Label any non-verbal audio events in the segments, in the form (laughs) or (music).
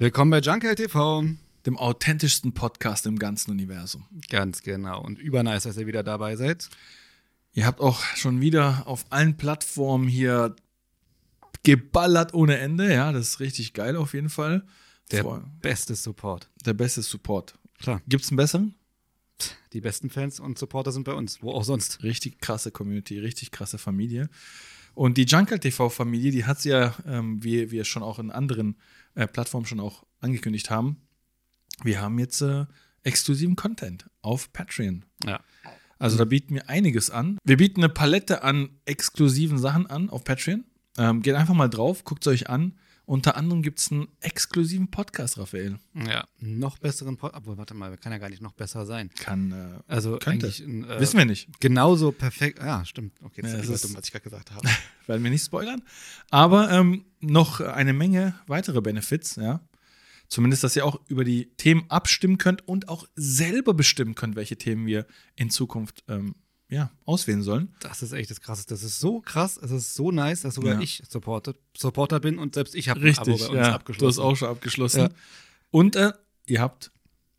Willkommen bei Junkel TV. Dem authentischsten Podcast im ganzen Universum. Ganz genau. Und übernice, dass ihr wieder dabei seid. Ihr habt auch schon wieder auf allen Plattformen hier geballert ohne Ende. Ja, das ist richtig geil auf jeden Fall. Der Vor- beste Support. der beste Support. Klar. Gibt's einen besseren? Die besten Fans und Supporter sind bei uns. Wo auch sonst. Richtig krasse Community, richtig krasse Familie. Und die Jungle TV-Familie, die hat sie ja, ähm, wie wir schon auch in anderen äh, Plattformen schon auch angekündigt haben, wir haben jetzt äh, exklusiven Content auf Patreon. Ja. Also da bieten wir einiges an. Wir bieten eine Palette an exklusiven Sachen an auf Patreon. Ähm, geht einfach mal drauf, guckt es euch an. Unter anderem gibt es einen exklusiven Podcast, Raphael. Ja. Noch besseren Podcast. Obwohl, warte mal, kann ja gar nicht noch besser sein. Kann, äh, Also Könnte. eigentlich ein, äh, wissen wir nicht. genauso perfekt. Ja, stimmt. Okay, das Ja, ist es ja, ist- dumm, was ich gerade gesagt habe. (laughs) werden wir nicht spoilern. Aber ähm, noch eine Menge weitere Benefits, ja. Zumindest, dass ihr auch über die Themen abstimmen könnt und auch selber bestimmen könnt, welche Themen wir in Zukunft ähm, ja, auswählen sollen. Das ist echt das Krasseste. Das ist so krass, es ist so nice, dass sogar Ja. ich supported, Supporter bin und selbst ich habe ein Abo bei uns ja, du hast abgeschlossen. auch schon abgeschlossen. Ja. Und äh, ihr habt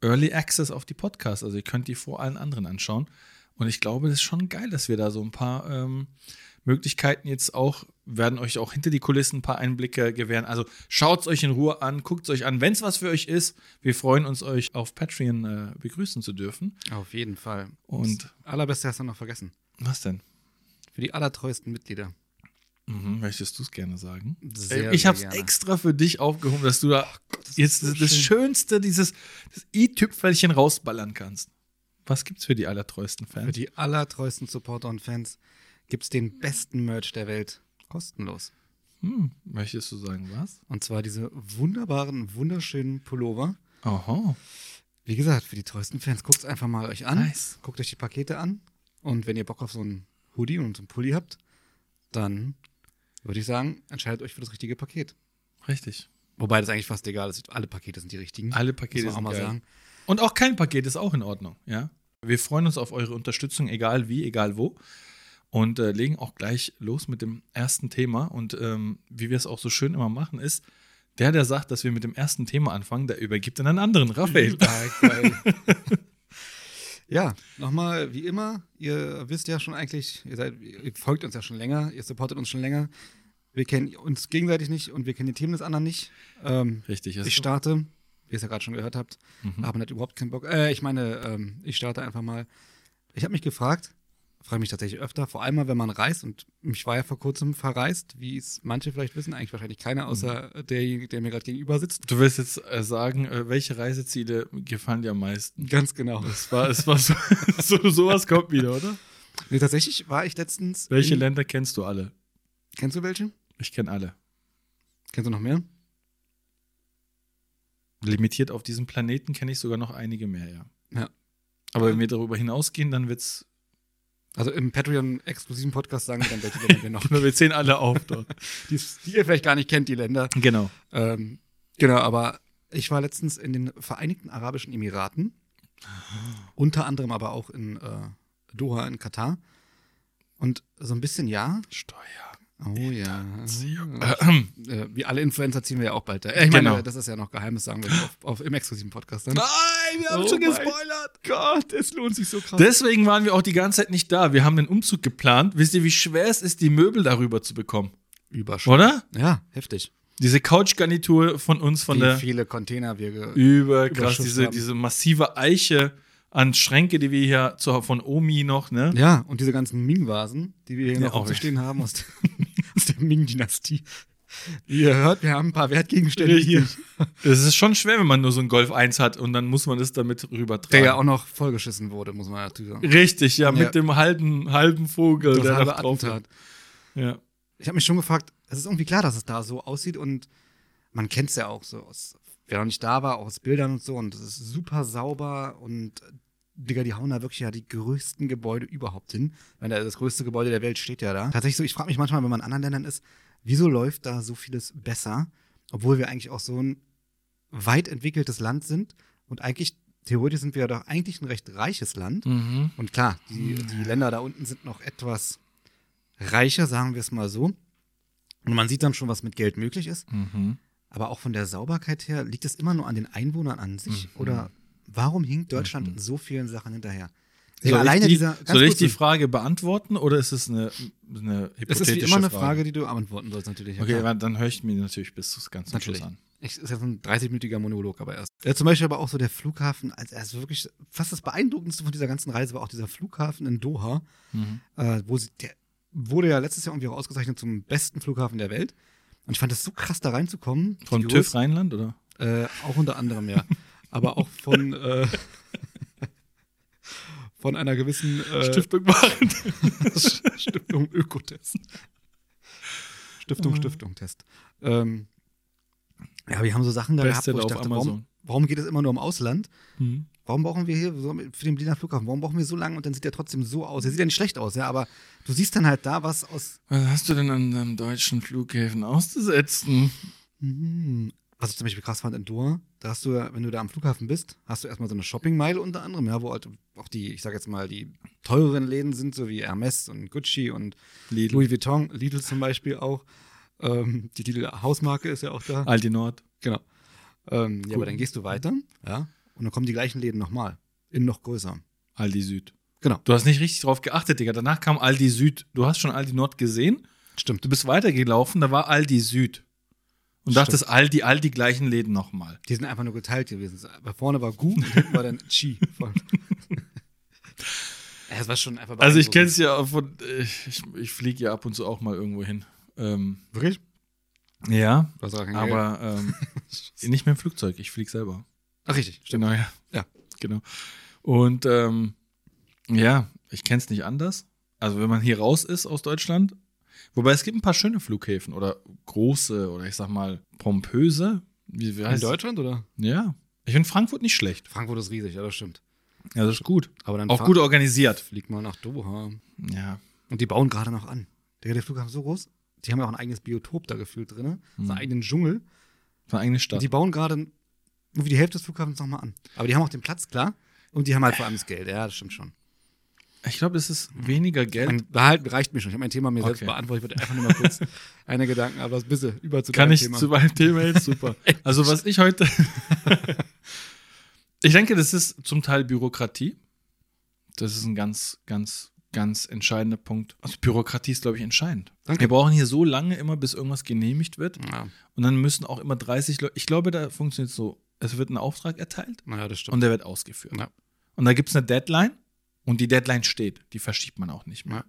Early Access auf die Podcasts, also ihr könnt die vor allen anderen anschauen. Und ich glaube, das ist schon geil, dass wir da so ein paar ähm, Möglichkeiten jetzt auch, werden euch auch hinter die Kulissen ein paar Einblicke gewähren. Also schaut es euch in Ruhe an, guckt es euch an. Wenn es was für euch ist, wir freuen uns, euch auf Patreon äh, begrüßen zu dürfen. Auf jeden Fall. Und- das Allerbeste hast du noch vergessen. Was denn? Für die allertreuesten Mitglieder. Mhm, möchtest du es gerne sagen? Sehr, Äh, ich habe es extra für dich aufgehoben, dass du da das jetzt so das schön. Schönste, dieses i-Tüpfelchen rausballern kannst. Was gibt's für die allertreuesten Für Fans? die allertreuesten Supporter und Fans gibt es den besten Merch der Welt. Kostenlos. Hm, möchtest du sagen, was? Und zwar diese wunderbaren, wunderschönen Pullover. Aha. Wie gesagt, für die treuesten Fans, guckt es einfach mal euch an. Nice. Guckt euch die Pakete an. Und wenn ihr Bock auf so einen Hoodie und so einen Pulli habt, dann würde ich sagen, entscheidet euch für das richtige Paket. Richtig. Wobei das eigentlich fast egal ist. Alle Pakete sind die richtigen. Alle Pakete Muss man auch sind mal geil. sagen. Und auch kein Paket ist auch in Ordnung, ja? Wir freuen uns auf eure Unterstützung, egal wie, egal wo. Und äh, legen auch gleich los mit dem ersten Thema. Und ähm, wie wir es auch so schön immer machen, ist, der, der sagt, dass wir mit dem ersten Thema anfangen, der übergibt an einen anderen. Raphael. Geil. (laughs) ja, nochmal, wie immer, ihr wisst ja schon eigentlich, ihr, seid, ihr folgt uns ja schon länger, ihr supportet uns schon länger. Wir kennen uns gegenseitig nicht und wir kennen die Themen des anderen nicht. Ähm, Richtig. ist ich so. starte, wie ihr es ja gerade schon gehört habt, Mhm. aber nicht überhaupt keinen Bock. Äh, ich meine, ähm, ich starte einfach mal. Ich habe mich gefragt, frage mich tatsächlich öfter, vor allem mal, wenn man reist und ich war ja vor kurzem verreist, wie es manche vielleicht wissen, eigentlich wahrscheinlich keiner, außer derjenige, der mir gerade gegenüber sitzt. Du willst jetzt äh, sagen, äh, welche Reiseziele gefallen dir am meisten? Ganz genau. Es war, es war so, (laughs) so, sowas kommt wieder, oder? Nee, tatsächlich war ich letztens. Welche in, Länder kennst du alle? Kennst du welche? Ich kenne alle. Kennst du noch mehr? Limitiert auf diesem Planeten kenne ich sogar noch einige mehr, ja. Ja. Aber wenn wir darüber hinausgehen, dann wird's. Also im Patreon-exklusiven Podcast sagen wir dann, welche Länder wir noch. (laughs) Wir zählen alle auf dort. die, die ihr vielleicht gar nicht kennt, die Länder. genau. Ähm, genau, aber ich war letztens in den Vereinigten Arabischen Emiraten. Unter anderem aber auch in äh, Doha in Katar. Und so ein bisschen ja. Steuer. Oh ja. Äh, Äh, wie alle Influencer ziehen wir ja auch bald da. Äh, ich meine, Genau. das ist ja noch Geheimnis, sagen wir auf, auf, im exklusiven Podcast dann. Nein, wir haben Oh schon gespoilert. Gott, es lohnt sich so krass. Deswegen waren wir auch die ganze Zeit nicht da. Wir haben den Umzug geplant. Wisst ihr, wie schwer es ist, die Möbel darüber zu bekommen? Überschritt. Oder? Ja, heftig. Diese Couchgarnitur von uns, von Wie der viele Container wir überkrass, diese, haben. diese massive Eiche an Schränke, die wir hier zu, von Omi noch, ne? Ja, und diese ganzen Ming-Vasen, die wir hier Ja, noch auch rumstehen haben aus, (laughs) aus der Ming-Dynastie. Ihr hört, wir haben ein paar Wertgegenstände hier, Es ist schon schwer, wenn man nur so ein Golf 1 hat und dann muss man das damit rübertragen. der ja auch noch vollgeschissen wurde, muss man natürlich sagen. Richtig, ja, Ja. mit dem halben, halben Vogel, Das der halbe da drauf Attentat. Ja. Ich habe mich schon gefragt, es ist irgendwie klar, dass es da so aussieht und man kennt es ja auch so aus, wer noch nicht da war, auch aus Bildern und so und es ist super sauber und Digga, die hauen da wirklich ja die größten Gebäude überhaupt hin. Da- das größte Gebäude der Welt steht ja da. Tatsächlich so, ich frage mich manchmal, wenn man in anderen Ländern ist, wieso läuft da so vieles besser, obwohl wir eigentlich auch so ein weit entwickeltes Land sind und eigentlich, theoretisch sind wir ja doch eigentlich ein recht reiches Land. Mhm. Und klar, die, die Länder da unten sind noch etwas reicher, sagen wir es mal so. Und man sieht dann schon, was mit Geld möglich ist. Mhm. Aber auch von der Sauberkeit her, liegt es immer nur an den Einwohnern an sich? Mhm. Oder warum hinkt Deutschland so vielen Sachen hinterher? Soll, Digga, ich, die, ganz soll ich die Frage beantworten oder ist es eine, eine hypothetische Es ist wie immer eine Frage, die du beantworten sollst, natürlich. Ja, Okay, klar. aber dann höre ich mir natürlich bis zum ganzen Natürlich. Schluss an. Ich, ist jetzt ein 30-minütiger Monolog, aber erst. Ja, zum Beispiel aber auch so der Flughafen, also, also wirklich fast das Beeindruckendste von dieser ganzen Reise war auch dieser Flughafen in Doha, Mhm. äh, wo sie, der wurde ja letztes Jahr irgendwie auch ausgezeichnet zum besten Flughafen der Welt. Und ich fand es so krass, da reinzukommen. Von TÜV Rheinland, oder? Äh, auch unter anderem, ja. (laughs) aber auch von, (laughs) äh, von einer gewissen äh, Stiftung machen. (laughs) Stiftung Ökotest. Stiftung, Stiftung Test. Ähm, ja, wir haben so Sachen da gehabt, wo ich dachte, warum, warum geht es immer nur um Ausland? Mhm. Warum brauchen wir hier für den Berliner Flughafen, warum brauchen wir so lange und dann sieht der trotzdem so aus? Der sieht ja nicht schlecht aus, ja, aber du siehst dann halt da was aus. Was hast du denn an deinem deutschen Flughäfen auszusetzen? Hm, was ich zum Beispiel krass fand in Doha, da hast du, ja, wenn du da am Flughafen bist, hast du erstmal so eine Shoppingmeile unter anderem, ja, wo halt auch die, ich sag jetzt mal, die teureren Läden sind, so wie Hermes und Gucci und Lidl. Louis Vuitton, Lidl zum Beispiel auch. Ähm, die Lidl Hausmarke ist ja auch da. Aldi Nord. Genau. Ähm, ja, aber dann gehst du weiter, ja, und dann kommen die gleichen Läden nochmal. In noch größer. Aldi Süd. Genau. Du hast nicht richtig drauf geachtet, Digga. Danach kam Aldi Süd. Du hast schon Aldi Nord gesehen. Stimmt. Du bist weitergelaufen, da war Aldi Süd. Und Stimmt. dachtest Aldi, all die gleichen Läden nochmal. Die sind einfach nur geteilt gewesen. Aber vorne war Gu und hinten war dann (laughs) Chi. (laughs) das war schon einfach Also ich kenne es ja von, ich, ich, fliege ja ab und zu auch mal irgendwo hin. Ähm, Wirklich? ja, aber ähm, (laughs) nicht mehr im Flugzeug, ich fliege selber. Ach, richtig, stimmt. Genau, ja. Ja. Genau. Und ähm, ja, ich kenne es nicht anders. Also wenn man hier raus ist aus Deutschland, wobei es gibt ein paar schöne Flughäfen oder große oder ich sag mal pompöse. Wie, wie In Deutschland oder? Ja. Ich finde Frankfurt nicht schlecht. Frankfurt ist riesig, ja, das stimmt. Ja, das ist gut. Aber dann Auch gut organisiert. Flieg mal nach Doha. Ja. Und die bauen gerade noch an. Der, der Flughafen ist so groß. Die haben ja auch ein eigenes Biotop da gefühlt drin. So Mhm. einen eigenen Dschungel. War eigene Und Stadt. die bauen gerade irgendwie die Hälfte des Flughafens nochmal an. Aber die haben auch den Platz, klar. Und die haben halt vor allem das Geld. Ja, das stimmt schon. Ich glaube, es ist weniger Geld. Mein Behalten reicht mir schon. Ich habe mein Thema mir selbst Okay. beantwortet. Ich wollte einfach nur mal kurz (laughs) eine Gedanken, aber das bitte über zu Kann ich Thema. zu meinem Thema jetzt super. (laughs) Also was ich heute, (laughs) ich denke, das ist zum Teil Bürokratie. Das ist ein ganz, ganz, ganz entscheidender Punkt. Also Bürokratie ist, glaube ich, entscheidend. Danke. Wir brauchen hier so lange immer, bis irgendwas genehmigt wird. ja, Und dann müssen auch immer 30 Leute, ich glaube, da funktioniert es so, es wird ein Auftrag erteilt naja, das stimmt. und der wird ausgeführt. Ja. Und da gibt es eine Deadline und die Deadline steht. Die verschiebt man auch nicht mehr. Ja.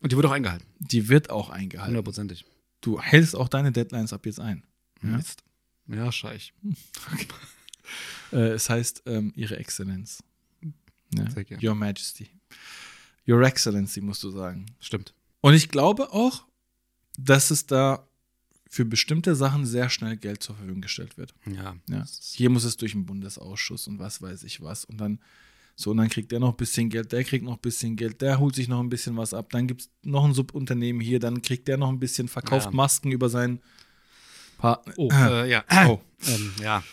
Und die wurde auch eingehalten. Die wird auch eingehalten. Hundertprozentig. Du hältst auch deine Deadlines ab jetzt ein. Ja. Mist. Ja, scheich. (laughs) Äh, es heißt ähm, Ihre Exzellenz. Ja? Sehr gerne. Your Majesty. Your Excellency, musst du sagen. Stimmt. Und ich glaube auch, dass es da für bestimmte Sachen sehr schnell Geld zur Verfügung gestellt wird. Ja. Ja. Hier muss es durch den Bundesausschuss und was weiß ich was. Und dann so, und dann kriegt der noch ein bisschen Geld, der kriegt noch ein bisschen Geld, der holt sich noch ein bisschen was ab. Dann gibt es noch ein Subunternehmen hier, dann kriegt der noch ein bisschen, verkauft Ja. Masken über seinen Partner. Oh, äh, ja. Oh. Ähm, ja,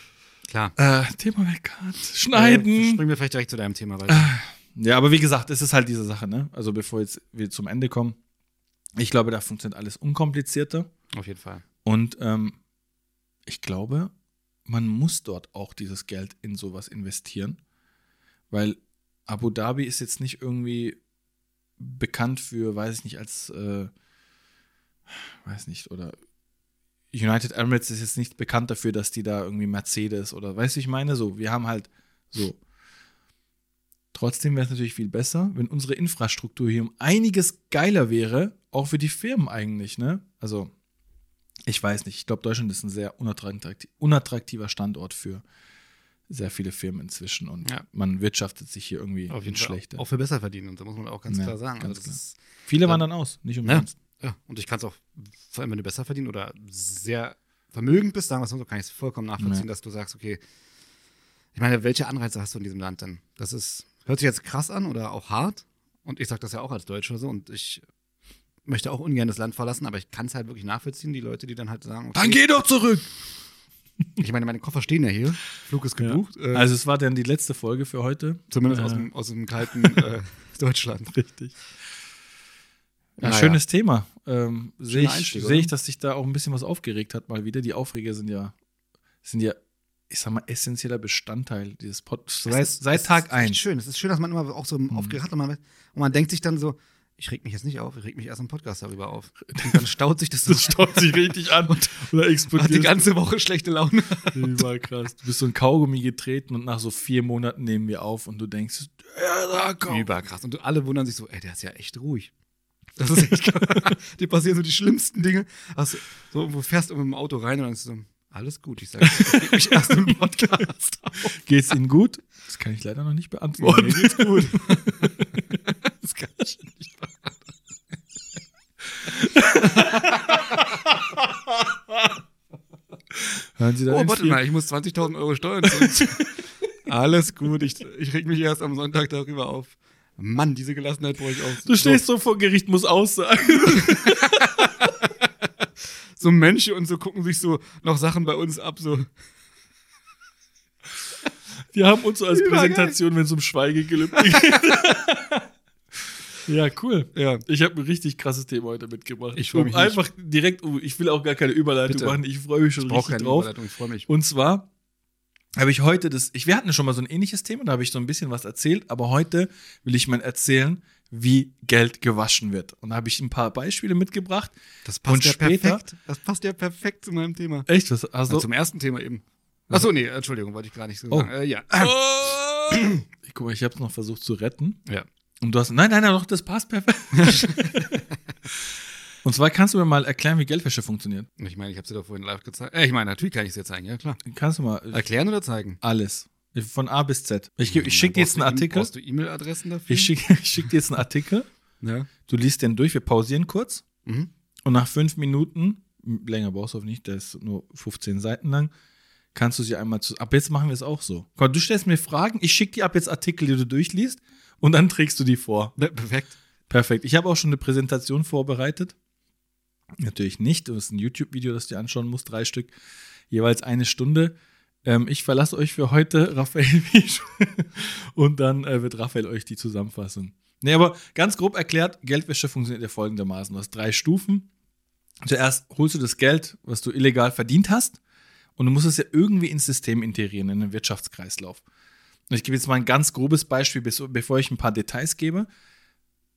klar. Äh, Thema. Äh, Schneiden. springen wir vielleicht direkt zu deinem Thema weiter. Ja, aber wie gesagt, es ist halt diese Sache, ne? Also bevor jetzt wir zum Ende kommen, ich glaube, da funktioniert alles unkomplizierter. Auf jeden Fall. Und ähm, ich glaube, man muss dort auch dieses Geld in sowas investieren, weil Abu Dhabi ist jetzt nicht irgendwie bekannt für, weiß ich nicht, als, äh, weiß nicht, oder United Emirates ist jetzt nicht bekannt dafür, dass die da irgendwie Mercedes oder, weißt du, ich meine? So, wir haben halt so. Trotzdem wäre es natürlich viel besser, wenn unsere Infrastruktur hier um einiges geiler wäre, auch für die Firmen eigentlich, ne? Also, ich weiß nicht. Ich glaube, Deutschland ist ein sehr unattraktiv, unattraktiver Standort für sehr viele Firmen inzwischen und Ja. man wirtschaftet sich hier irgendwie Auf jeden Fall. schlechte. Auch für besser verdienen. Und da muss man auch ganz Ja, klar sagen. ganz also klar. Ist, Viele wandern aus, nicht umsonst. ja. Und ich kann es auch, vor allem wenn du besser verdienen oder sehr vermögend bist, sagen wir es mal so, kann ich es vollkommen nachvollziehen, dass du sagst, okay, ich meine, welche Anreize hast du in diesem Land denn? Das ist, hört sich jetzt krass an oder auch hart. Und ich sage das ja auch als Deutscher so. Und ich möchte auch ungern das Land verlassen, aber ich kann es halt wirklich nachvollziehen, die Leute, die dann halt sagen, okay, Dann geh doch zurück! Ich meine, meine Koffer stehen ja hier, Flug ist gebucht. Äh, Also, es war dann die letzte Folge für heute. zumindest äh, aus, dem, aus dem kalten (laughs) äh, Deutschland. Richtig. Ja, Naja. schönes Thema. Ähm, Sehe ich, seh ich, dass sich da auch ein bisschen was aufgeregt hat, mal wieder. Die Aufreger sind ja, sind ja, ich sag mal, essentieller Bestandteil dieses Podcasts. Seit, seit Tag ist echt 1. schön. Es ist schön, dass man immer auch so aufgeregt hat und man, und man denkt sich dann so, ich reg mich jetzt nicht auf, ich reg mich erst im Podcast darüber auf. (laughs) Und dann staut sich das so. Das staut sich richtig an und, oder hat die explodiert. ganze Woche schlechte Laune. War krass. Du bist so ein Kaugummi getreten und nach so vier Monaten nehmen wir auf und du denkst, ja, da komm. Überkrass. Und alle wundern sich so, ey, der ist ja echt ruhig. Das ist echt krass. (laughs) Dir passieren so die schlimmsten Dinge. Also, so, du fährst du mit dem Auto rein und dann ist so, alles gut. Ich sage, ich erst im Podcast. (laughs) Geht's Ihnen gut? Das kann ich leider noch nicht beantworten. Mir geht's gut. das kann ich nicht Hören Sie da Oh, warte mal, ich muss 20.000 Euro Steuern. (laughs) Alles gut, ich, ich reg mich erst am Sonntag darüber auf. Mann, diese Gelassenheit brauche ich auch. Du stehst so vor Gericht, muss aussagen. (laughs) so, so Mönche und so gucken sich so noch Sachen bei uns ab, so. Die haben uns so als Übergeil. Präsentation, wenn es um Schweigegelübde geht. (laughs) ja, cool. Ja. Ich habe ein richtig krasses Thema heute mitgebracht. Ich freu um mich nicht. einfach direkt, oh, ich will auch gar keine Überleitung Bitte. machen. Ich freue mich schon Ich brauche richtig keine drauf. Überleitung, ich freue mich. Und zwar habe ich heute das, ich, wir hatten schon mal so ein ähnliches Thema, da habe ich so ein bisschen was erzählt, aber heute will ich mal erzählen, wie Geld gewaschen wird. Und da habe ich ein paar Beispiele mitgebracht. Das passt Und ja später- perfekt. Das passt ja perfekt zu meinem Thema. Echt? Was? Also, zum ersten Thema eben. Achso, nee, Entschuldigung, wollte ich gar nicht so Oh. sagen. Äh, ja. ich (clears throat) guck mal, ich habe es noch versucht zu retten. ja. Und du hast, nein, nein, nein, doch, das passt perfekt. (laughs) Und zwar kannst du mir mal erklären, wie Geldwäsche funktioniert. Ich meine, ich habe sie doch vorhin live gezeigt. Äh, ich meine, natürlich kann ich es dir zeigen, ja klar. Kannst du mal Erklären oder zeigen? alles. Von A bis Z. Ich, ich schicke dir jetzt einen Artikel. Brauchst du E-Mail-Adressen dafür? Ich schicke (laughs) schick dir jetzt einen Artikel. Ja. Du liest den durch, wir pausieren kurz. Mhm. Und nach fünf Minuten, länger brauchst du auch nicht, der ist nur 15 Seiten lang, kannst du sie einmal zu. Ab jetzt machen wir es auch so. Komm, Du stellst mir Fragen, ich schicke dir ab jetzt Artikel, die du durchliest und dann trägst du die vor. Perfekt. Perfekt. Ich habe auch schon eine Präsentation vorbereitet. Natürlich nicht. Das ist ein YouTube-Video, das du dir anschauen musst, drei Stück, jeweils eine Stunde. Ähm, ich verlasse euch für heute (laughs) Raphael Wiesch. und dann äh, wird Raphael euch die zusammenfassen. Nee, aber ganz grob erklärt, Geldwäsche funktioniert ja folgendermaßen. Du hast drei Stufen. Zuerst holst du das Geld, was du illegal verdient hast, und du musst es ja irgendwie ins System integrieren, in den Wirtschaftskreislauf. Und ich gebe jetzt mal ein ganz grobes Beispiel, bevor ich ein paar Details gebe.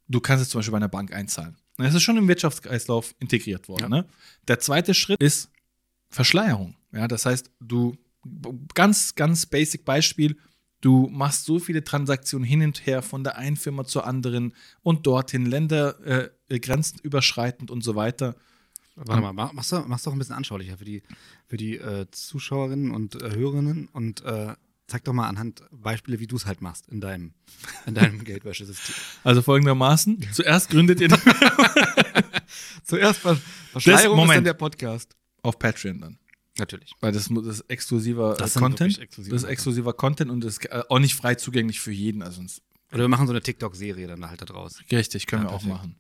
Du kannst es zum Beispiel bei einer Bank einzahlen. Das ist schon im Wirtschaftskreislauf integriert worden. Ja. Ne? Der zweite Schritt ist Verschleierung. Ja, das heißt, du ganz, ganz basic Beispiel, du machst so viele Transaktionen hin und her von der einen Firma zur anderen und dorthin, Länder, äh, Grenzen überschreitend und so weiter. Warte mal, mach- mach's doch, mach's doch ein bisschen anschaulicher für die, für die äh, Zuschauerinnen und äh, Hörerinnen und äh, zeig doch mal anhand Beispiele, wie du es halt machst in deinem, in deinem (laughs) Geldwäschesystem. Also folgendermaßen, zuerst gründet ihr (laughs) Zuerst Ver Verschleierung ist Moment. dann der Podcast. auf Patreon dann. Natürlich. Weil das, das ist exklusiver Das äh, Content. wirklich exklusive das ist exklusiver Content und das ist äh, auch nicht frei zugänglich für jeden. Also Oder wir machen so eine TikTok-Serie dann halt da draus. richtig, können Ja, wir auch perfekt. machen.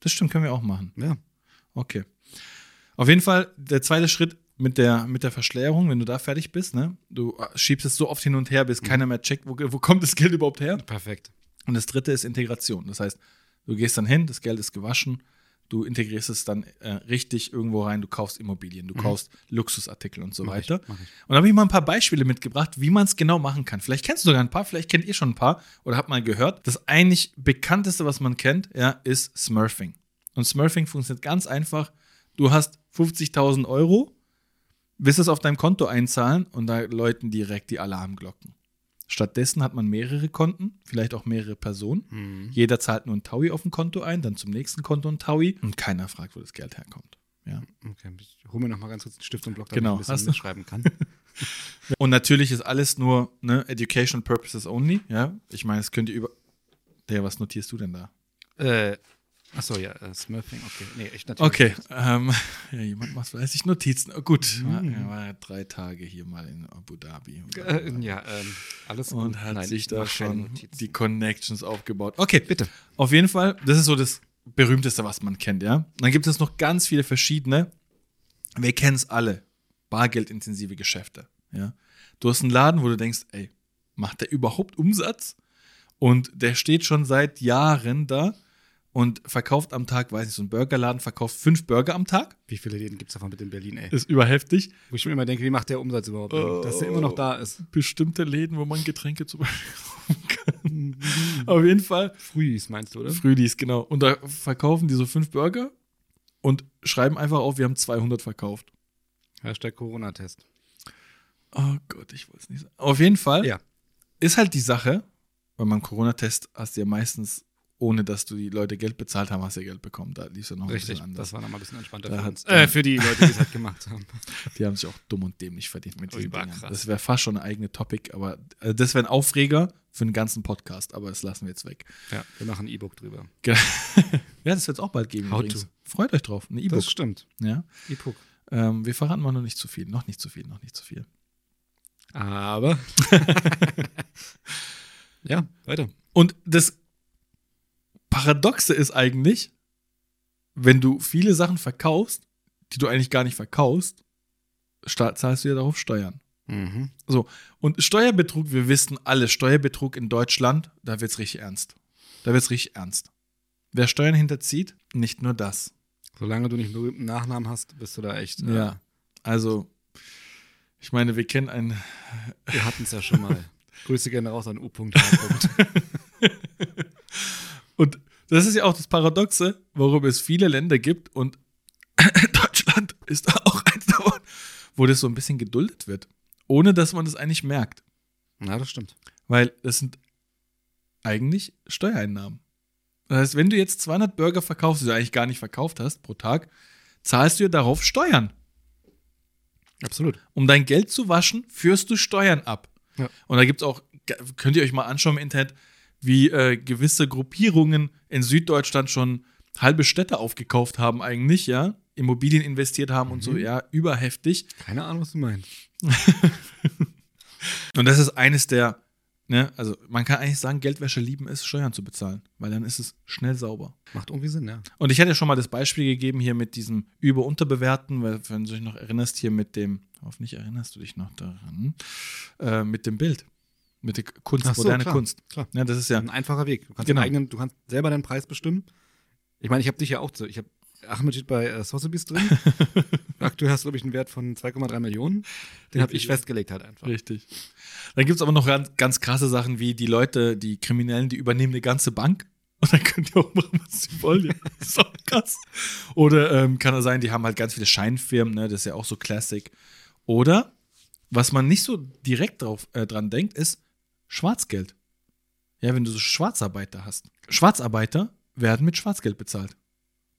Das stimmt, können wir auch machen. Ja. Okay. Auf jeden Fall, der zweite Schritt mit der, mit der Verschleierung, wenn du da fertig bist, ne? Du äh, schiebst es so oft hin und her, bis keiner mehr checkt, wo, wo kommt das Geld überhaupt her. Perfekt. Und das dritte ist Integration. Das heißt, du gehst dann hin, das Geld ist gewaschen, du integrierst es dann äh, richtig irgendwo rein, du kaufst Immobilien, du kaufst Luxusartikel und so Mhm. Mach ich, weiter. mach ich. Und da habe ich mal ein paar Beispiele mitgebracht, wie man es genau machen kann. Vielleicht kennst du sogar ein paar, vielleicht kennt ihr schon ein paar oder habt mal gehört. Das eigentlich bekannteste, was man kennt, ja, ist Smurfing. Und Smurfing funktioniert ganz einfach. Du hast 50.000 Euro, willst es auf deinem Konto einzahlen und da läuten direkt die Alarmglocken. Stattdessen hat man mehrere Konten, vielleicht auch mehrere Personen. Mhm. Jeder zahlt nur ein Taui auf ein Konto ein, dann zum nächsten Konto ein Taui und keiner fragt, wo das Geld herkommt. Ja. Okay, ich hole mir noch mal ganz kurz einen Stift und Block, Genau, ich ein bisschen du? mitschreiben kann. (laughs) Und natürlich ist alles nur ne, Educational Purposes only. Ja, ich meine, es könnt ihr über. Der, was notierst du denn da? äh, achso, ja, äh, Smurfing, okay. Nee, echt natürlich. Okay, ähm, (laughs) ja, jemand macht fleißig Notizen. Oh, gut, war, Mhm. er war ja drei Tage hier mal in Abu Dhabi. Äh, ja, ähm, alles Und gut. hat Nein, sich ich da schon Notizen. die Connections aufgebaut. Okay, Bitte. Auf jeden Fall, das ist so das berühmteste, was man kennt, ja. Dann gibt es noch ganz viele verschiedene. Wir kennen es alle. Bargeldintensive Geschäfte, ja. Du hast einen Laden, wo du denkst, ey, macht der überhaupt Umsatz? Und der steht schon seit Jahren da und verkauft am Tag, weiß ich, so ein Burgerladen verkauft fünf Burger am Tag. Wie viele Läden gibt es davon mit in Berlin, ey? Ist überheftig. Wo ich mir immer denke, wie macht der Umsatz überhaupt? Oh. Dass der immer noch da ist. Bestimmte Läden, wo man Getränke zum Beispiel kaufen kann. Auf jeden Fall. Frühs meinst du, oder? Frühdies, genau. Und da verkaufen die so fünf Burger und schreiben einfach auf, wir haben 200 verkauft. Hashtag Corona-Test. Oh Gott, ich wollte es nicht sagen. Auf jeden Fall Ja. ist halt die Sache, weil beim Corona-Test hast du ja meistens, ohne dass du die Leute Geld bezahlt haben, hast du ja Geld bekommen. Da lief es ja noch ein Richtig. bisschen anders. Das war nochmal ein bisschen entspannter für uns. Äh, für die Leute, die es halt gemacht haben. (laughs) Die haben sich auch dumm und dämlich verdient mit diesen Dingern. Das wäre fast schon eine eigene Topic, aber äh, das wäre ein Aufreger für einen ganzen Podcast, aber das lassen wir jetzt weg. Ja, wir machen ein E-Book drüber. (laughs) Ja, das wird es auch bald geben. How übrigens. to. Freut euch drauf, ein E-Book. Das stimmt. Ja. E-Book. Ähm, wir verraten mal noch nicht zu viel, noch nicht zu viel, noch nicht zu viel. Aber. (laughs) ja, weiter. Und das Paradoxe ist eigentlich, wenn du viele Sachen verkaufst, die du eigentlich gar nicht verkaufst, zahlst du ja darauf Steuern. Mhm. Und Steuerbetrug, wir wissen alle, Steuerbetrug in Deutschland, da wird es richtig ernst. Da wird es richtig ernst. Wer Steuern hinterzieht, nicht nur das. Solange du nicht einen berühmten Nachnamen hast, bist du da echt. äh, Ja. Also, ich meine, wir kennen einen. Wir hatten es ja schon mal. (laughs) Grüße gerne raus an U.H. (laughs) Das ist ja auch das Paradoxe, warum es viele Länder gibt und (coughs) Deutschland ist da auch eins davon, wo das so ein bisschen geduldet wird, ohne dass man das eigentlich merkt. Na, das stimmt. Weil das sind eigentlich Steuereinnahmen. Das heißt, wenn du jetzt 200 Burger verkaufst, die du eigentlich gar nicht verkauft hast pro Tag, zahlst du ja darauf Steuern. Absolut. Um dein Geld zu waschen, führst du Steuern ab. Ja. Und da gibt es auch, könnt ihr euch mal anschauen im Internet, wie äh, gewisse Gruppierungen in Süddeutschland schon halbe Städte aufgekauft haben, eigentlich, ja. Immobilien investiert haben und so, Mhm. ja, überheftig. Keine Ahnung, was du meinst. (laughs) Und das ist eines der, ne, also man kann eigentlich sagen, Geldwäsche lieben ist, Steuern zu bezahlen, weil dann ist es schnell sauber. Macht irgendwie Sinn, ja. Und ich hatte ja schon mal das Beispiel gegeben hier mit diesem Über-Unterbewerten, weil wenn du dich noch erinnerst, hier mit dem, hoffentlich erinnerst du dich noch daran, äh, mit dem Bild. Mit der Kunst, so, moderne klar, Kunst. klar. Ja, das ist ja, Ein einfacher Weg. Du kannst, Genau. eigenen, du kannst selber deinen Preis bestimmen. Ich meine, ich habe dich ja auch so. Ich habe Ahmed bei äh, Sotheby's drin. (laughs) Aktuell hast du, glaube ich, einen Wert von 2,3 Millionen. Den habe ich festgelegt halt einfach. richtig. Dann gibt es aber noch ganz, ganz krasse Sachen wie die Leute, die Kriminellen, die übernehmen eine ganze Bank. Und dann könnt ihr auch machen, was sie wollen. Ja, das ist auch krass. Oder ähm, kann es sein, die haben halt ganz viele Scheinfirmen, ne? das ist ja auch so Classic. Oder, was man nicht so direkt drauf, äh, dran denkt, ist Schwarzgeld. Ja, wenn du so Schwarzarbeiter hast. Schwarzarbeiter werden mit Schwarzgeld bezahlt.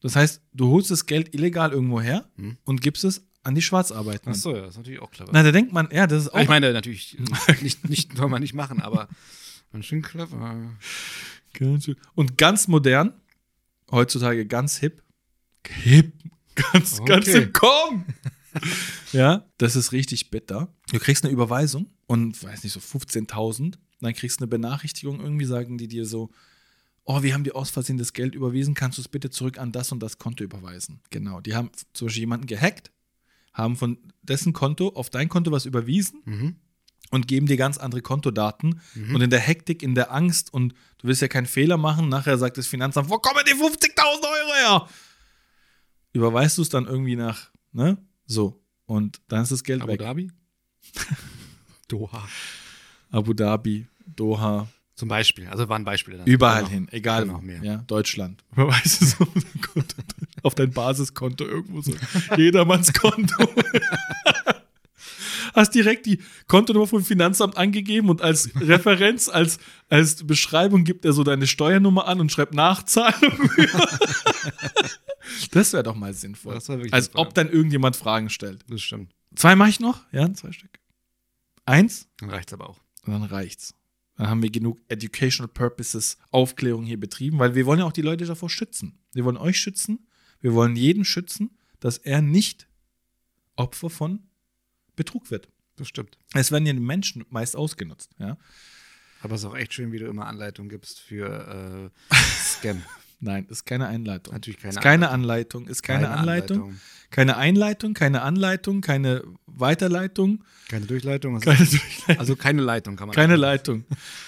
Das heißt, du holst das Geld illegal irgendwo her Hm. und gibst es an die Schwarzarbeiter. Achso, ja, das ist natürlich auch clever. Na, da denkt man, ja, das ist auch ich meine, natürlich, (laughs) nicht, nicht soll man nicht machen, aber ganz schön clever. Ganz schön. Und ganz modern, heutzutage ganz hip. Hip. Ganz, Okay. ganz im Kommen. (laughs) ja, das ist richtig bitter. Du kriegst eine Überweisung und, weiß nicht, so 15.000. Dann kriegst du eine Benachrichtigung. Irgendwie sagen die dir so, oh, wir haben dir aus Versehen das Geld überwiesen. Kannst du es bitte zurück an das und das Konto überweisen? Genau. Die haben zum Beispiel jemanden gehackt, haben von dessen Konto auf dein Konto was überwiesen Mhm. und geben dir ganz andere Kontodaten. Mhm. Und in der Hektik, in der Angst und du willst ja keinen Fehler machen, nachher sagt das Finanzamt, wo kommen die 50.000 Euro her? Überweist du es dann irgendwie nach, ne? So. Und dann ist das Geld Abu weg. Dhabi? (laughs) Doha. Abu Dhabi, Doha, Zum Beispiel. Also waren Beispiele dann. überall Genau. hin, egal Genau, wo. mehr. Ja, Deutschland. (laughs) Es auf dein, Konto, auf dein Basiskonto irgendwo so. (laughs) Jedermanns Konto. Hast direkt die Kontonummer vom Finanzamt angegeben und als (laughs) Referenz, als, als Beschreibung gibt er so deine Steuernummer an und schreibt Nachzahlung. (laughs) das wäre doch mal sinnvoll. Das war wirklich Als ob dann irgendjemand Fragen stellt. Das stimmt. Zwei mache ich noch? Ja, zwei Stück. Eins, Dann reicht's aber auch. und dann reicht's. Dann haben wir genug Educational Purposes, Aufklärung hier betrieben, weil wir wollen ja auch die Leute davor schützen. Wir wollen euch schützen, wir wollen jeden schützen, dass er nicht Opfer von Betrug wird. Das stimmt. Es werden ja die Menschen meist ausgenutzt. Ja? Aber es ist auch echt schön, wie du immer Anleitungen gibst für äh, (laughs) Scam. Nein, ist keine Einleitung. Natürlich keine ist keine Anleitung. Ist keine, Anleitung. Keine Einleitung, keine Anleitung, keine Weiterleitung, Keine Durchleitung. also- keine, Durchleitung, Also keine Leitung kann man keine sagen. Leitung.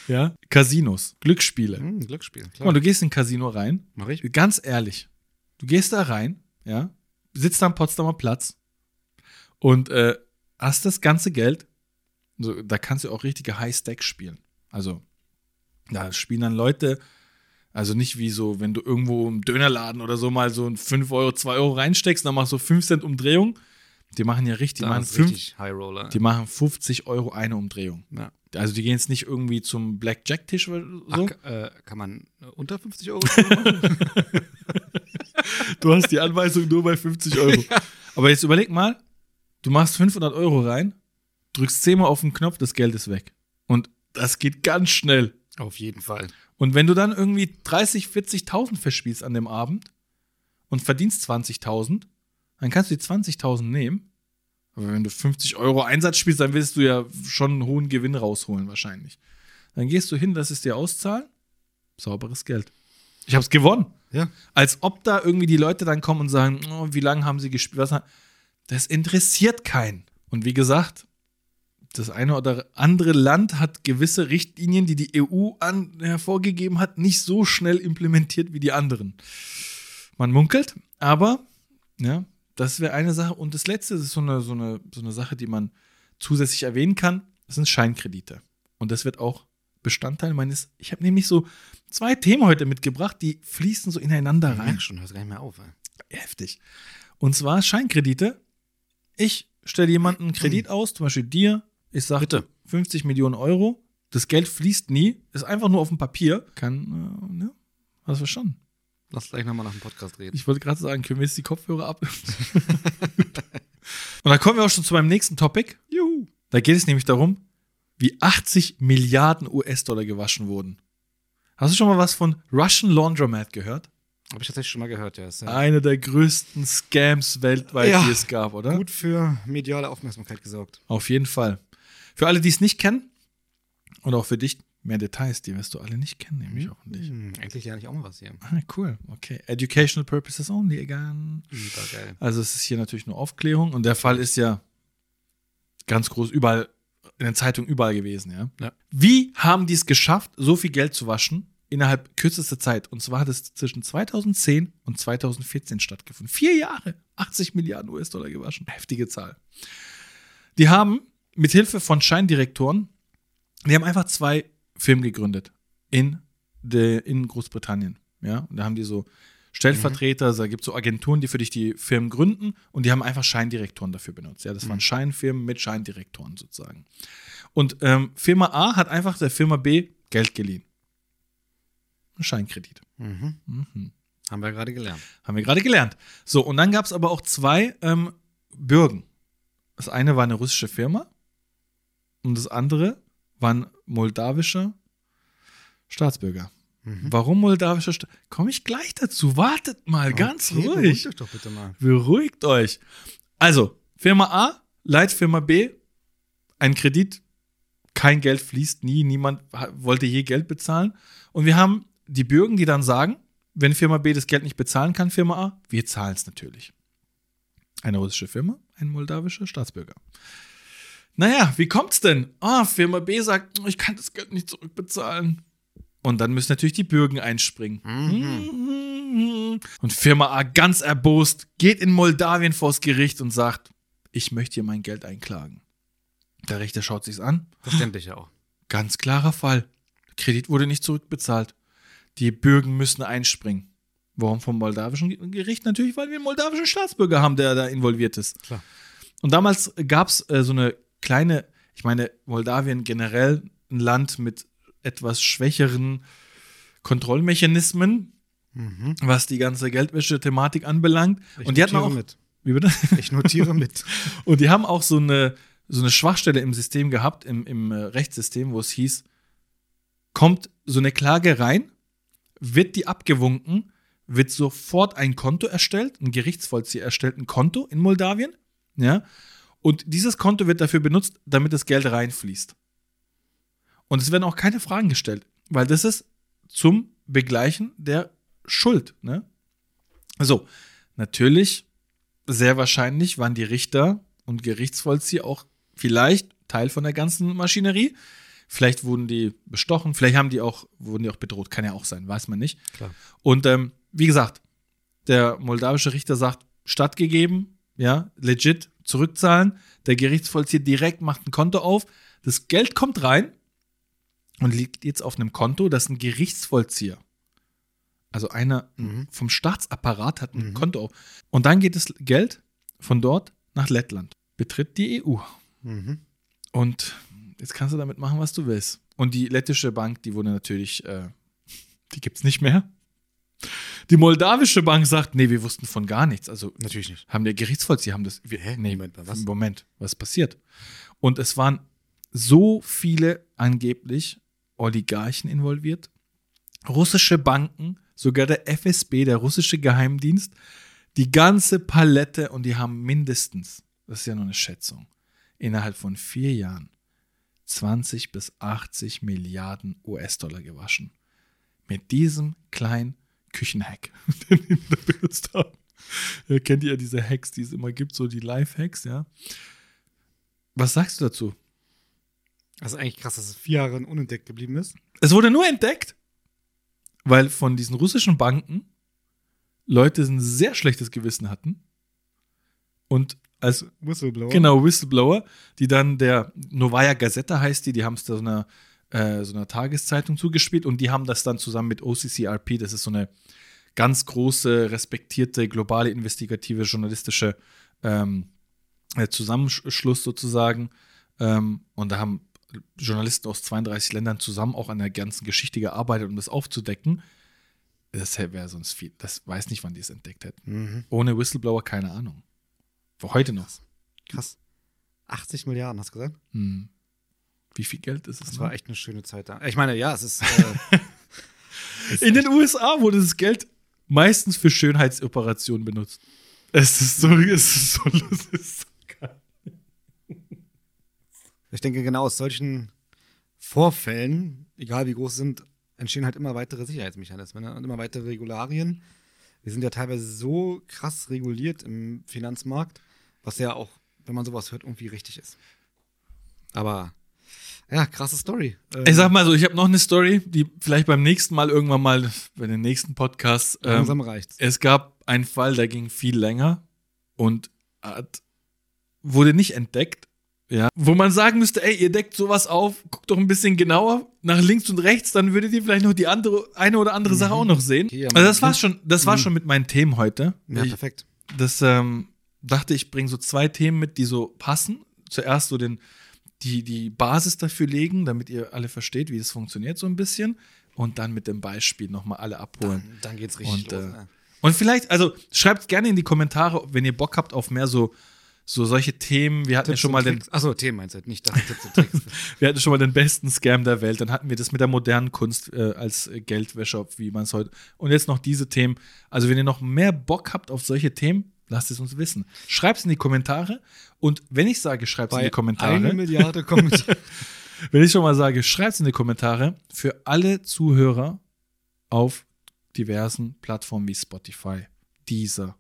Ja? Casinos, Glücksspiele. Hm, Glücksspiel, Guck klar. mal, du gehst in ein Casino rein, Mach ich? ganz ehrlich, du gehst da rein, ja, sitzt am Potsdamer Platz und äh, hast das ganze Geld, so, da kannst du auch richtige High-Stack spielen. Also, da spielen dann Leute, also nicht wie so, wenn du irgendwo im Dönerladen oder so mal so ein 5 Euro, 2 Euro reinsteckst, dann machst du 5 Cent Umdrehung. Die machen ja richtig, die machen, ist fünf, richtig High Roller. die machen 50 Euro eine Umdrehung. ja. Also die gehen jetzt nicht irgendwie zum Blackjack-Tisch oder Ach, so. äh, kann man unter 50 Euro machen? (laughs) Du hast die Anweisung nur bei 50 Euro. (laughs) Aber jetzt überleg mal, du machst 500 Euro rein, drückst zehnmal auf den Knopf, das Geld ist weg. Und das geht ganz schnell. Auf jeden Fall. Und wenn du dann irgendwie 30, 40.000 verspielst an dem Abend und verdienst 20.000, dann kannst du die 20.000 nehmen. Aber wenn du 50 Euro Einsatz spielst, dann willst du ja schon einen hohen Gewinn rausholen wahrscheinlich. Dann gehst du hin, lass es dir auszahlen, sauberes Geld. Ich habe es gewonnen. Ja. Als ob da irgendwie die Leute dann kommen und sagen, oh, wie lange haben sie gespielt? Was, ha- das interessiert keinen. Und wie gesagt, das eine oder andere Land hat gewisse Richtlinien, die die EU an, hervorgegeben hat, nicht so schnell implementiert wie die anderen. Man munkelt, aber ja, das wäre eine Sache. Und das letzte ist so eine, so, eine, so eine Sache, die man zusätzlich erwähnen kann, das sind Scheinkredite. Und das wird auch Bestandteil meines. Ich habe nämlich so zwei Themen heute mitgebracht, die fließen so ineinander rein merk schon, hörst gar nicht mehr auf. Ey. heftig. Und zwar Scheinkredite. Ich stelle jemanden einen Kredit aus, zum Beispiel dir. Ich sage Bitte. 50 Millionen Euro. Das Geld fließt nie, ist einfach nur auf dem Papier. Kann, äh, ne? Hast du verstanden? Lass gleich nochmal nach dem Podcast reden. Ich wollte gerade sagen, können wir jetzt die Kopfhörer ab? (laughs) Und dann kommen wir auch schon zu meinem nächsten Topic. Juhu. Da geht es nämlich darum, wie 80 Milliarden US-Dollar gewaschen wurden. Hast du schon mal was von Russian Laundromat gehört? Habe ich tatsächlich schon mal gehört, ja. Ja Einer der größten Scams weltweit, Ja. die es gab, oder? gut für mediale Aufmerksamkeit gesorgt. Auf jeden Fall. Für alle, die es nicht kennen und auch für dich mehr Details, die wirst du alle nicht kennen, nämlich hoffentlich. Hm, endlich lerne ich auch mal was hier. Ah, cool. Okay. Educational purposes only again. Übergeil. Also es ist hier natürlich nur Aufklärung und der Fall ist ja ganz groß überall in den Zeitungen überall gewesen, ja. Ja. Wie haben die es geschafft, so viel Geld zu waschen innerhalb kürzester Zeit? Und zwar hat es zwischen 2010 und 2014 stattgefunden. Vier Jahre, 80 Milliarden US-Dollar gewaschen. Heftige Zahl. Die haben mit Hilfe von Scheindirektoren, die haben einfach zwei Firmen gegründet in, de, in Großbritannien. Ja, und da haben die so Stellvertreter, also da gibt es so Agenturen, die für dich die Firmen gründen und die haben einfach Scheindirektoren dafür benutzt. Ja, das waren Scheinfirmen mit Scheindirektoren sozusagen. Und ähm, Firma A hat einfach der Firma B Geld geliehen. Ein Scheinkredit. Mhm. Mhm. Haben wir gerade gelernt. Haben wir gerade gelernt. So, und dann gab es aber auch zwei ähm, Bürgen. Das eine war eine russische Firma und das andere war ein moldawischer Staatsbürger. Mhm. Warum moldawischer Staat? Komme ich gleich dazu. Wartet mal, ganz Okay, ruhig. beruhigt euch doch bitte mal. Beruhigt euch. Also, Firma A leiht Firma B einen Kredit. Kein Geld fließt nie. Niemand wollte je Geld bezahlen. Und wir haben die Bürger, die dann sagen, wenn Firma B das Geld nicht bezahlen kann, Firma A, wir zahlen es natürlich. Eine russische Firma, ein moldawischer Staatsbürger. Naja, wie kommt's denn? Ah, Firma B sagt, ich kann das Geld nicht zurückbezahlen. Und dann müssen natürlich die Bürger einspringen. Mhm. Und Firma A ganz erbost geht in Moldawien vors Gericht und sagt, ich möchte hier mein Geld einklagen. Der Richter schaut sich's an. Verständlich ja auch. Ganz klarer Fall. Kredit wurde nicht zurückbezahlt. Die Bürger müssen einspringen. Warum vom moldawischen Gericht? Natürlich, weil wir einen moldawischen Staatsbürger haben, der da involviert ist. Klar. Und damals gab es äh, so eine kleine, ich meine, Moldawien generell ein Land mit etwas schwächeren Kontrollmechanismen, Mhm. was die ganze Geldwäsche-Thematik anbelangt. Ich und die hatten notiere auch. mit. Wie bitte? Ich notiere (laughs) mit. Und die haben auch so eine, so eine Schwachstelle im System gehabt, im, im äh, Rechtssystem, wo es hieß, kommt so eine Klage rein, wird die abgewunken, wird sofort ein Konto erstellt, ein Gerichtsvollzieher erstellt ein Konto in Moldawien, ja, und dieses Konto wird dafür benutzt, damit das Geld reinfließt. Und es werden auch keine Fragen gestellt, weil das ist zum Begleichen der schuld. Ne? So, natürlich, sehr wahrscheinlich waren die Richter und Gerichtsvollzieher auch vielleicht Teil von der ganzen Maschinerie. Vielleicht wurden die bestochen, vielleicht haben die auch, wurden die auch bedroht, kann ja auch sein, weiß man nicht. Klar. Und ähm, wie gesagt, der moldawische Richter sagt, stattgegeben, ja, legit, zurückzahlen. Der Gerichtsvollzieher direkt macht ein Konto auf. Das Geld kommt rein und liegt jetzt auf einem Konto, das ein Gerichtsvollzieher, also einer Mhm. vom Staatsapparat hat ein Mhm. Konto auf. Und dann geht das Geld von dort nach Lettland, betritt die EU. Mhm. Und jetzt kannst du damit machen, was du willst. Und die lettische Bank, die wurde natürlich, äh, die gibt es nicht mehr. Die moldawische Bank sagt, nee, wir wussten von gar nichts. Also Natürlich nicht. haben der Gerichtsvollzieher haben das. Wir, Hä? Nee, Moment was? Moment, was passiert? Und es waren so viele angeblich Oligarchen involviert, russische Banken, sogar der FSB, der russische Geheimdienst, die ganze Palette und die haben mindestens, das ist ja nur eine Schätzung, innerhalb von vier Jahren 20 bis 80 Milliarden US-Dollar gewaschen. Mit diesem kleinen Küchenhack, (laughs) den die da benutzt haben. Ja, kennt ihr ja diese Hacks, die es immer gibt, so die Live-Hacks, ja? Was sagst du dazu? Das ist eigentlich krass, dass es vier Jahre unentdeckt geblieben ist. Es wurde nur entdeckt, weil von diesen russischen Banken Leute ein sehr schlechtes Gewissen hatten und als Whistleblower. genau Whistleblower, die dann der Novaya Gazeta heißt die, die haben es da so einer, äh, so einer Tageszeitung zugespielt und die haben das dann zusammen mit OCCRP, das ist so eine ganz große, respektierte, globale, investigative, journalistische ähm, äh, Zusammenschluss sozusagen. Ähm, und da haben Journalisten aus 32 Ländern zusammen auch an der ganzen Geschichte gearbeitet, um das aufzudecken. Das wäre sonst viel. Das weiß nicht, wann die es entdeckt hätten. Mhm. Ohne Whistleblower keine Ahnung. Heute noch. Krass. 80 Milliarden, hast du gesagt? Hm. Wie viel Geld ist es? Das noch? war echt eine schöne Zeit da. Ich meine, ja, es ist. Äh, (laughs) In den USA wurde das Geld meistens für Schönheitsoperationen benutzt. Es ist so, es ist so es ist so geil. ich denke, genau aus solchen Vorfällen, egal wie groß sie sind, entstehen halt immer weitere Sicherheitsmechanismen ne? und immer weitere Regularien. Wir sind ja teilweise so krass reguliert im Finanzmarkt, was ja auch, wenn man sowas hört, irgendwie richtig ist. Aber ja, krasse Story. Ähm, Ich sag mal so, ich habe noch eine Story, die vielleicht beim nächsten Mal irgendwann mal bei den nächsten Podcasts. Ähm, langsam reicht's. es gab einen Fall, der ging viel länger und hat, wurde nicht entdeckt. Ja, wo man sagen müsste, ey, ihr deckt sowas auf, guckt doch ein bisschen genauer nach links und rechts, dann würdet ihr vielleicht noch die andere, eine oder andere Sache auch noch sehen. Okay, ja, also das man- war schon, das war Mhm. schon mit meinen Themen heute. Ja, ich, perfekt. das ähm, dachte ich, bringe so zwei Themen mit, die so passen. Zuerst so den, die, die Basis dafür legen, damit ihr alle versteht, wie das funktioniert, so ein bisschen. Und dann mit dem Beispiel nochmal alle abholen. Dann, dann geht's richtig Und, los. äh, ne? Und vielleicht, also schreibt gerne in die Kommentare, wenn ihr Bock habt auf mehr so, so solche Themen. Wir hatten ja schon mal den. Achso, Themen meinst du, nicht das Tipps und Tricks. (laughs) wir hatten schon mal den besten Scam der Welt. Dann hatten wir das mit der modernen Kunst äh, als Geldwäscher, wie man es heute. Und jetzt noch diese Themen. Also, wenn ihr noch mehr Bock habt auf solche Themen, lasst es uns wissen. Schreibt es in die Kommentare. Und wenn ich sage, schreibt es in die Kommentare. Eine Milliarde Kommentare. (laughs) Wenn ich schon mal sage, schreibt es in die Kommentare für alle Zuhörer auf diversen Plattformen wie Spotify, Deezer,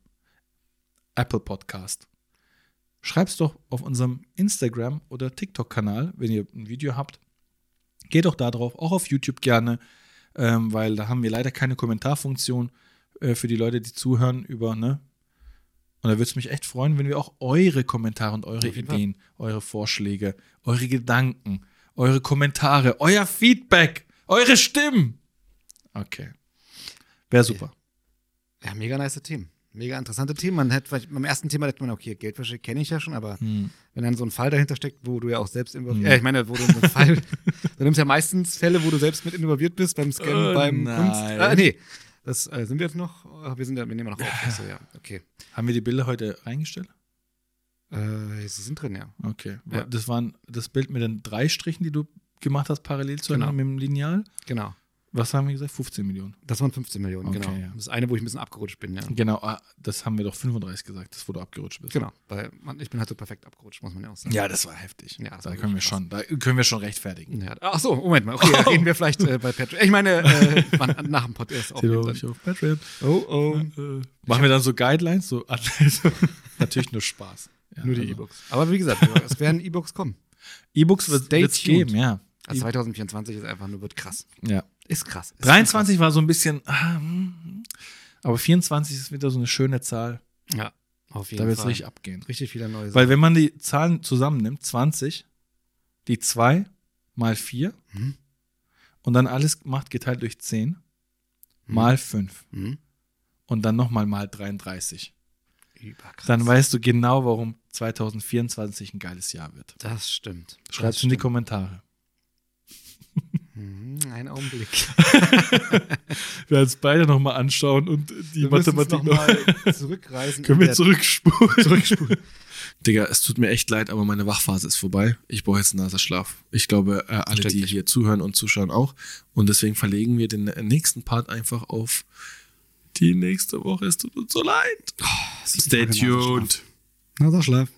Apple Podcast. Schreibt es doch auf unserem Instagram- oder TikTok-Kanal, wenn ihr ein Video habt. Geht doch da drauf, auch auf YouTube gerne, ähm, weil da haben wir leider keine Kommentarfunktion äh, für die Leute, die zuhören über, ne? Und da würde es mich echt freuen, wenn wir auch eure Kommentare und eure Fall. Ideen, eure Vorschläge, eure Gedanken, eure Kommentare, euer Feedback, eure Stimmen. Okay. Wäre super. Ja, mega nice Themen. Mega interessante Themen. Man hätte beim ersten Thema dachte man, okay, Geldwäsche kenne ich ja schon, aber Hm. wenn dann so ein Fall dahinter steckt, wo du ja auch selbst involviert Hm. äh, ich meine, wo du so einen Fall, (laughs) du nimmst ja meistens Fälle, wo du selbst mit involviert bist beim Scannen, Oh, beim nein. Kunst. Ah, nee. Das äh, sind wir jetzt noch? Wir sind ja, wir nehmen noch auf. Achso, ja, okay. Haben wir die Bilder heute reingestellt? Äh, sie sind drin, ja. Okay. Ja. Das waren das Bild mit den drei Strichen, die du gemacht hast, parallel zu Genau. mit dem Lineal. Genau. Was haben wir gesagt? 15 Millionen. Das waren 15 Millionen, Okay, genau. ja. Das eine, wo ich ein bisschen abgerutscht bin, ja. Genau, ah, das haben wir doch 35 gesagt, das wo du abgerutscht bist. Genau, weil man, ich bin halt so perfekt abgerutscht, muss man ja auch sagen. Ja, das war heftig. Ja, das da war können wir schon, da können wir schon rechtfertigen. Ja, ach so, Moment mal. Okay, da (laughs) reden wir vielleicht äh, bei Patreon. Ich meine, äh, (laughs) wann- nach dem Podcast euch auf Patreon. Oh, oh. Äh, machen wir dann so Guidelines, so Anleitung? (laughs) Natürlich nur Spaß. Ja, Nur die also. E-Books. Aber wie gesagt, es werden E-Books kommen. E-Books wird es geben, ja. Also 2024 ist einfach nur, wird krass. ja. Ist krass. Ist 23 war so ein bisschen, ah, hm, aber 24 ist wieder so eine schöne Zahl. krass. Ja, auf jeden Da wird es Fall. richtig abgehen. Richtig viele neue Sachen. Weil wenn man die Zahlen zusammennimmt, 20, die 2 mal 4 Mhm. und dann alles macht geteilt durch 10 Mhm. mal 5 Mhm. und dann nochmal mal 33. Überkrass. Dann weißt du genau, warum 2024 ein geiles Jahr wird. Das stimmt. Schreib's Das in die. Kommentare. Mhm, Ein Augenblick. (laughs) Wir werden es beide nochmal anschauen und die Wir Mathematik noch noch. mal zurückreisen. (laughs) Können wir zurückspulen? zurückspulen. Digga, es tut mir echt leid, aber meine Wachphase ist vorbei. Ich brauche jetzt einen Naserschlaf. Ich glaube, äh, alle, die hier zuhören und zuschauen auch. Und deswegen verlegen wir den äh, nächsten Part einfach auf die nächste Woche. Es tut uns so leid. Stay Tage Nasenschlaf. tuned. Na, so Schlaf.